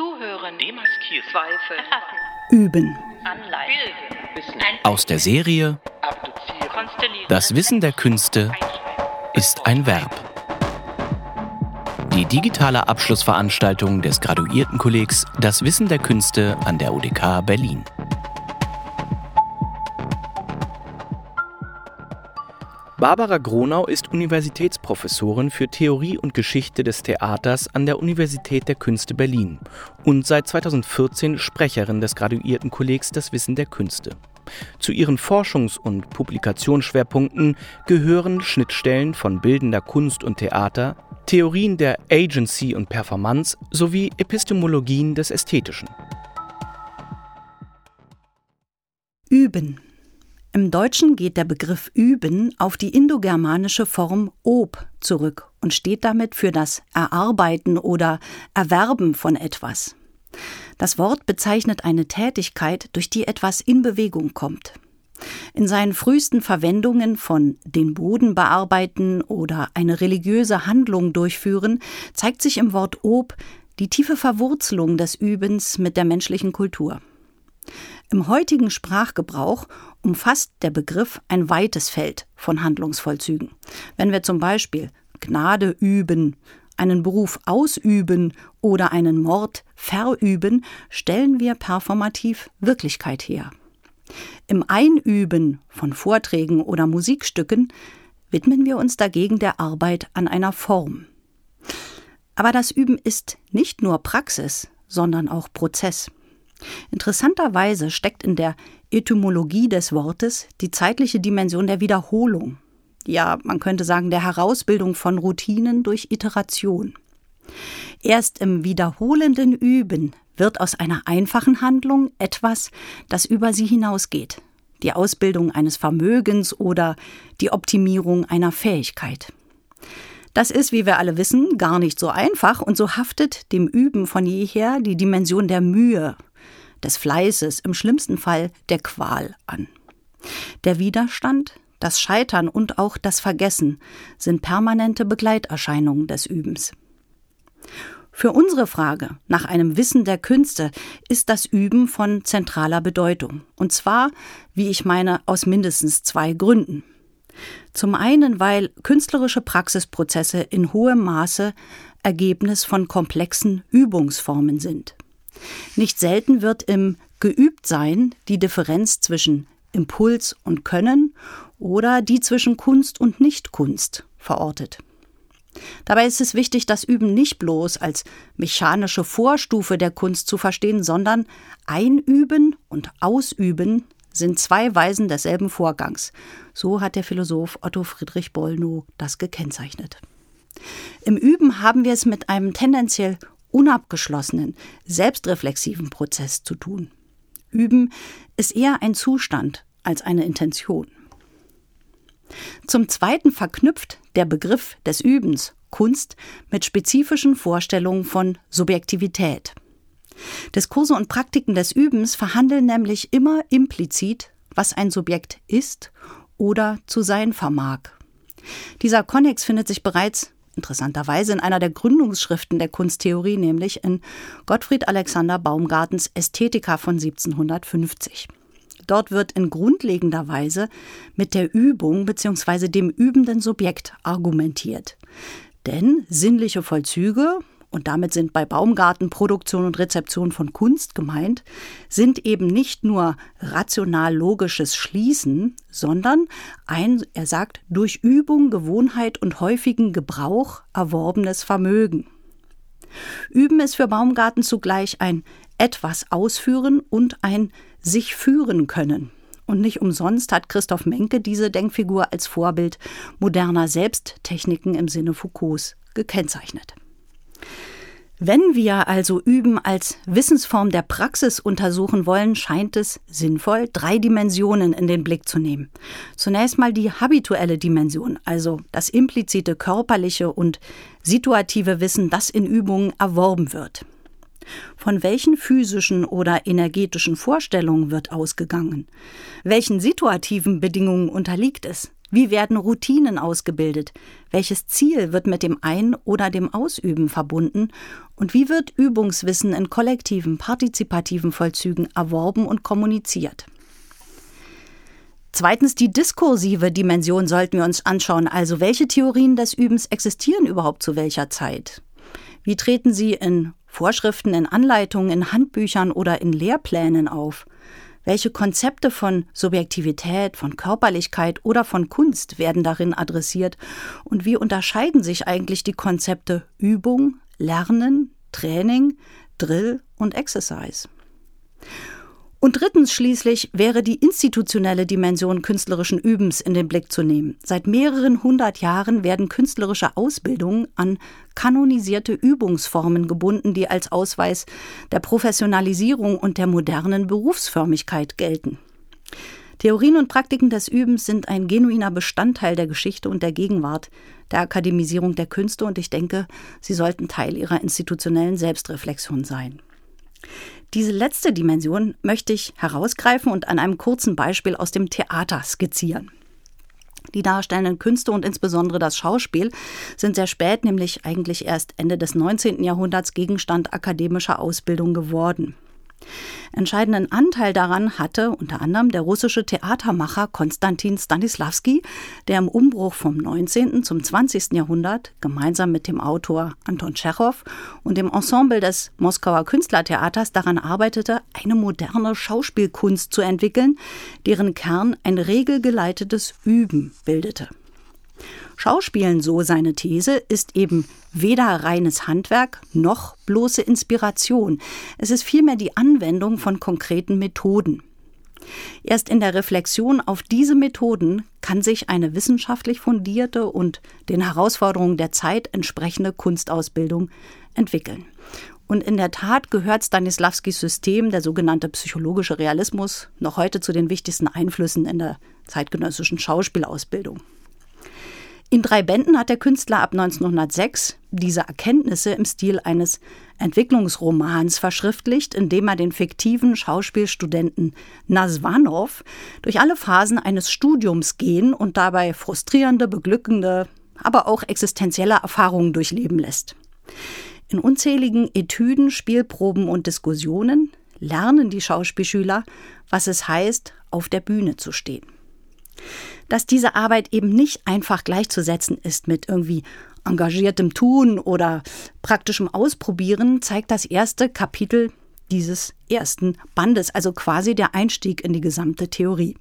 Zuhören. Demaskieren. Zweifel. Üben. Anleihen. Wissen. Aus der Serie. Das Wissen der Künste ist ein Verb. Die digitale Abschlussveranstaltung des Graduiertenkollegs Das Wissen der Künste an der UDK Berlin. Barbara Gronau ist Universitätsprofessorin für Theorie und Geschichte des Theaters an der Universität der Künste Berlin und seit 2014 Sprecherin des Graduiertenkollegs Das Wissen der Künste. Zu ihren Forschungs- und Publikationsschwerpunkten gehören Schnittstellen von bildender Kunst und Theater, Theorien der Agency und Performance sowie Epistemologien des Ästhetischen. Üben. Im Deutschen geht der Begriff üben auf die indogermanische Form ob zurück und steht damit für das Erarbeiten oder Erwerben von etwas. Das Wort bezeichnet eine Tätigkeit, durch die etwas in Bewegung kommt. In seinen frühesten Verwendungen von den Boden bearbeiten oder eine religiöse Handlung durchführen, zeigt sich im Wort ob die tiefe Verwurzelung des Übens mit der menschlichen Kultur. Im heutigen Sprachgebrauch umfasst der Begriff ein weites Feld von Handlungsvollzügen. Wenn wir zum Beispiel Gnade üben, einen Beruf ausüben oder einen Mord verüben, stellen wir performativ Wirklichkeit her. Im Einüben von Vorträgen oder Musikstücken widmen wir uns dagegen der Arbeit an einer Form. Aber das Üben ist nicht nur Praxis, sondern auch Prozess. Interessanterweise steckt in der Etymologie des Wortes die zeitliche Dimension der Wiederholung. Ja, man könnte sagen, der Herausbildung von Routinen durch Iteration. Erst im wiederholenden Üben wird aus einer einfachen Handlung etwas, das über sie hinausgeht. Die Ausbildung eines Vermögens oder die Optimierung einer Fähigkeit. Das ist, wie wir alle wissen, gar nicht so einfach und so haftet dem Üben von jeher die Dimension der Mühe, des Fleißes, im schlimmsten Fall der Qual an. Der Widerstand, das Scheitern und auch das Vergessen sind permanente Begleiterscheinungen des Übens. Für unsere Frage nach einem Wissen der Künste ist das Üben von zentraler Bedeutung. Und zwar, wie ich meine, aus mindestens zwei Gründen. Zum einen, weil künstlerische Praxisprozesse in hohem Maße Ergebnis von komplexen Übungsformen sind. Nicht selten wird im Geübtsein die Differenz zwischen Impuls und Können oder die zwischen Kunst und Nichtkunst verortet. Dabei ist es wichtig, das Üben nicht bloß als mechanische Vorstufe der Kunst zu verstehen, sondern Einüben und Ausüben sind zwei Weisen desselben Vorgangs. So hat der Philosoph Otto Friedrich Bollnow das gekennzeichnet. Im Üben haben wir es mit einem tendenziell unabgeschlossenen, selbstreflexiven Prozess zu tun. Üben ist eher ein Zustand als eine Intention. Zum Zweiten verknüpft der Begriff des Übens Kunst mit spezifischen Vorstellungen von Subjektivität. Diskurse und Praktiken des Übens verhandeln nämlich immer implizit, was ein Subjekt ist oder zu sein vermag. Dieser Konnex findet sich bereits interessanterweise in einer der Gründungsschriften der Kunsttheorie, nämlich in Gottfried Alexander Baumgartens Ästhetika von 1750. Dort wird in grundlegender Weise mit der Übung bzw. dem übenden Subjekt argumentiert. Denn sinnliche Vollzüge und damit sind bei Baumgarten Produktion und Rezeption von Kunst gemeint, sind eben nicht nur rational logisches Schließen, sondern ein, er sagt, durch Übung, Gewohnheit und häufigen Gebrauch erworbenes Vermögen. Üben ist für Baumgarten zugleich ein etwas ausführen und ein sich führen können. Und nicht umsonst hat Christoph Menke diese Denkfigur als Vorbild moderner Selbsttechniken im Sinne Foucaults gekennzeichnet. Wenn wir also Üben als Wissensform der Praxis untersuchen wollen, scheint es sinnvoll, drei Dimensionen in den Blick zu nehmen. Zunächst mal die habituelle Dimension, also das implizite körperliche und situative Wissen, das in Übungen erworben wird. Von welchen physischen oder energetischen Vorstellungen wird ausgegangen? Welchen situativen Bedingungen unterliegt es? Wie werden Routinen ausgebildet? Welches Ziel wird mit dem Ein- oder dem Ausüben verbunden? Und wie wird Übungswissen in kollektiven, partizipativen Vollzügen erworben und kommuniziert? Zweitens die diskursive Dimension sollten wir uns anschauen. Also welche Theorien des Übens existieren überhaupt zu welcher Zeit? Wie treten sie in Vorschriften, in Anleitungen, in Handbüchern oder in Lehrplänen auf? Welche Konzepte von Subjektivität, von Körperlichkeit oder von Kunst werden darin adressiert? Und wie unterscheiden sich eigentlich die Konzepte Übung, Lernen, Training, Drill und Exercise? Und drittens schließlich wäre die institutionelle Dimension künstlerischen Übens in den Blick zu nehmen. Seit mehreren hundert Jahren werden künstlerische Ausbildungen an kanonisierte Übungsformen gebunden, die als Ausweis der Professionalisierung und der modernen Berufsförmigkeit gelten. Theorien und Praktiken des Übens sind ein genuiner Bestandteil der Geschichte und der Gegenwart, der Akademisierung der Künste und ich denke, sie sollten Teil ihrer institutionellen Selbstreflexion sein. Diese letzte Dimension möchte ich herausgreifen und an einem kurzen Beispiel aus dem Theater skizzieren. Die darstellenden Künste und insbesondere das Schauspiel sind sehr spät, nämlich eigentlich erst Ende des 19. Jahrhunderts, Gegenstand akademischer Ausbildung geworden. Entscheidenden Anteil daran hatte unter anderem der russische Theatermacher Konstantin Stanislavski, der im Umbruch vom 19. zum 20. Jahrhundert gemeinsam mit dem Autor Anton Tschechow und dem Ensemble des Moskauer Künstlertheaters daran arbeitete, eine moderne Schauspielkunst zu entwickeln, deren Kern ein regelgeleitetes Üben bildete. Schauspielen, so seine These, ist eben weder reines Handwerk noch bloße Inspiration. Es ist vielmehr die Anwendung von konkreten Methoden. Erst in der Reflexion auf diese Methoden kann sich eine wissenschaftlich fundierte und den Herausforderungen der Zeit entsprechende Kunstausbildung entwickeln. Und in der Tat gehört Stanislavskis System, der sogenannte psychologische Realismus, noch heute zu den wichtigsten Einflüssen in der zeitgenössischen Schauspielausbildung. In drei Bänden hat der Künstler ab 1906 diese Erkenntnisse im Stil eines Entwicklungsromans verschriftlicht, indem er den fiktiven Schauspielstudenten Nasvanov durch alle Phasen eines Studiums gehen und dabei frustrierende, beglückende, aber auch existenzielle Erfahrungen durchleben lässt. In unzähligen Etüden, Spielproben und Diskussionen lernen die Schauspielschüler, was es heißt, auf der Bühne zu stehen dass diese Arbeit eben nicht einfach gleichzusetzen ist mit irgendwie engagiertem Tun oder praktischem Ausprobieren, zeigt das erste Kapitel dieses ersten Bandes, also quasi der Einstieg in die gesamte Theorie.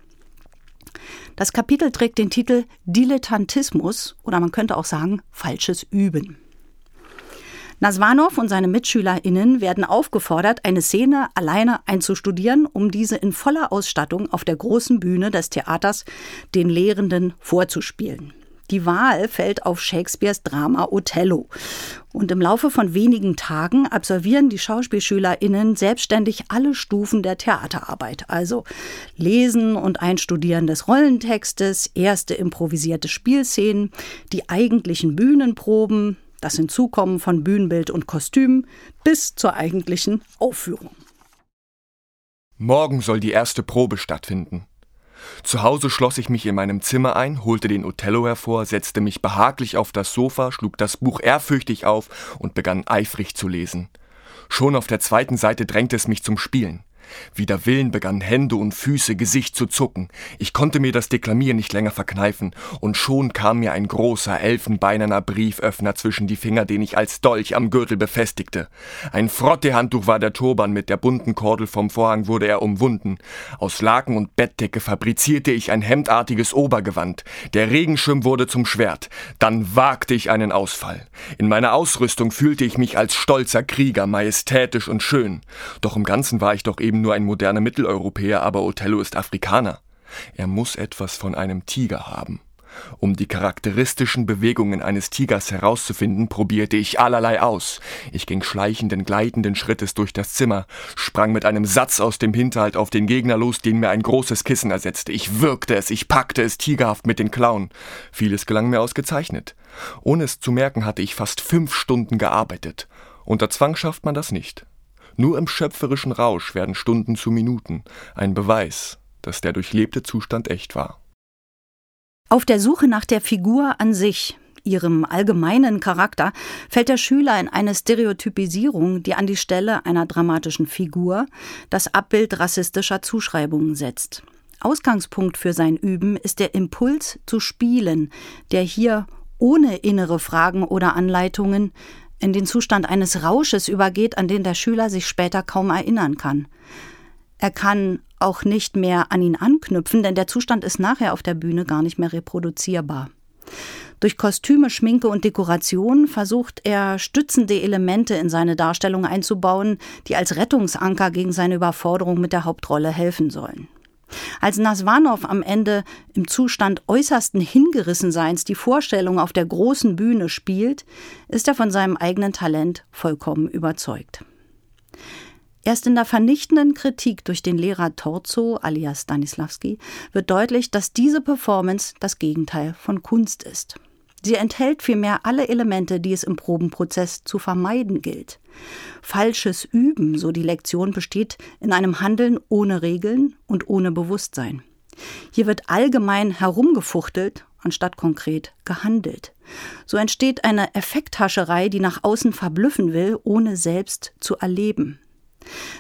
Das Kapitel trägt den Titel Dilettantismus oder man könnte auch sagen falsches Üben. Naswanov und seine MitschülerInnen werden aufgefordert, eine Szene alleine einzustudieren, um diese in voller Ausstattung auf der großen Bühne des Theaters den Lehrenden vorzuspielen. Die Wahl fällt auf Shakespeares Drama Othello. Und im Laufe von wenigen Tagen absolvieren die SchauspielschülerInnen selbstständig alle Stufen der Theaterarbeit. Also Lesen und Einstudieren des Rollentextes, erste improvisierte Spielszenen, die eigentlichen Bühnenproben, das Hinzukommen von Bühnenbild und Kostüm bis zur eigentlichen Aufführung. Morgen soll die erste Probe stattfinden. Zu Hause schloss ich mich in meinem Zimmer ein, holte den Othello hervor, setzte mich behaglich auf das Sofa, schlug das Buch ehrfürchtig auf und begann eifrig zu lesen. Schon auf der zweiten Seite drängte es mich zum Spielen. Wider Willen begannen Hände und Füße, Gesicht zu zucken. Ich konnte mir das Deklamieren nicht länger verkneifen, und schon kam mir ein großer, elfenbeinerner Brieföffner zwischen die Finger, den ich als Dolch am Gürtel befestigte. Ein Frottehandtuch war der Turban, mit der bunten Kordel vom Vorhang wurde er umwunden. Aus Laken und Bettdecke fabrizierte ich ein hemdartiges Obergewand. Der Regenschirm wurde zum Schwert. Dann wagte ich einen Ausfall. In meiner Ausrüstung fühlte ich mich als stolzer Krieger, majestätisch und schön. Doch im Ganzen war ich doch eben nur ein moderner Mitteleuropäer, aber Othello ist Afrikaner. Er muss etwas von einem Tiger haben. Um die charakteristischen Bewegungen eines Tigers herauszufinden, probierte ich allerlei aus. Ich ging schleichenden, gleitenden Schrittes durch das Zimmer, sprang mit einem Satz aus dem Hinterhalt auf den Gegner los, den mir ein großes Kissen ersetzte. Ich würgte es, ich packte es tigerhaft mit den Klauen. Vieles gelang mir ausgezeichnet. Ohne es zu merken, hatte ich fast fünf Stunden gearbeitet. Unter Zwang schafft man das nicht. Nur im schöpferischen Rausch werden Stunden zu Minuten, ein Beweis, dass der durchlebte Zustand echt war. Auf der Suche nach der Figur an sich, ihrem allgemeinen Charakter, fällt der Schüler in eine Stereotypisierung, die an die Stelle einer dramatischen Figur das Abbild rassistischer Zuschreibungen setzt. Ausgangspunkt für sein Üben ist der Impuls zu spielen, der hier ohne innere Fragen oder Anleitungen in den Zustand eines Rausches übergeht, an den der Schüler sich später kaum erinnern kann. Er kann auch nicht mehr an ihn anknüpfen, denn der Zustand ist nachher auf der Bühne gar nicht mehr reproduzierbar. Durch Kostüme, Schminke und Dekoration versucht er stützende Elemente in seine Darstellung einzubauen, die als Rettungsanker gegen seine Überforderung mit der Hauptrolle helfen sollen. Als Naswanow am Ende im Zustand äußersten Hingerissenseins die Vorstellung auf der großen Bühne spielt, ist er von seinem eigenen Talent vollkommen überzeugt. Erst in der vernichtenden Kritik durch den Lehrer Torzo alias Stanislavski wird deutlich, dass diese Performance das Gegenteil von Kunst ist. Sie enthält vielmehr alle Elemente, die es im Probenprozess zu vermeiden gilt. Falsches Üben, so die Lektion, besteht in einem Handeln ohne Regeln und ohne Bewusstsein. Hier wird allgemein herumgefuchtelt, anstatt konkret gehandelt. So entsteht eine Effekthascherei, die nach außen verblüffen will, ohne selbst zu erleben.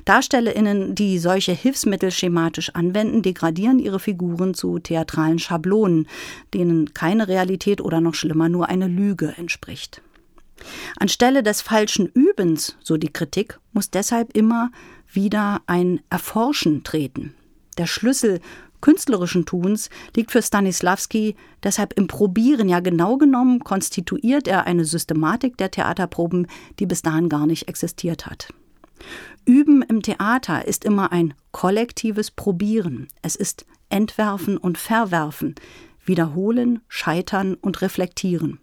DarstellerInnen, die solche Hilfsmittel schematisch anwenden, degradieren ihre Figuren zu theatralen Schablonen, denen keine Realität oder noch schlimmer nur eine Lüge entspricht. Anstelle des falschen Übens, so die Kritik, muss deshalb immer wieder ein Erforschen treten. Der Schlüssel künstlerischen Tuns liegt für Stanislavski deshalb im Probieren. Ja, genau genommen konstituiert er eine Systematik der Theaterproben, die bis dahin gar nicht existiert hat. Üben im Theater ist immer ein kollektives Probieren. Es ist Entwerfen und Verwerfen, Wiederholen, Scheitern und Reflektieren.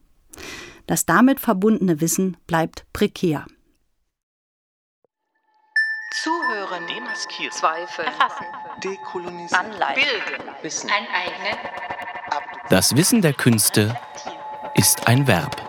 Das damit verbundene Wissen bleibt prekär. Zuhören, demaskieren, Zweifeln, erfassen, dekolonisieren, anleiten, bilden, Wissen, Das Wissen der Künste ist ein Verb.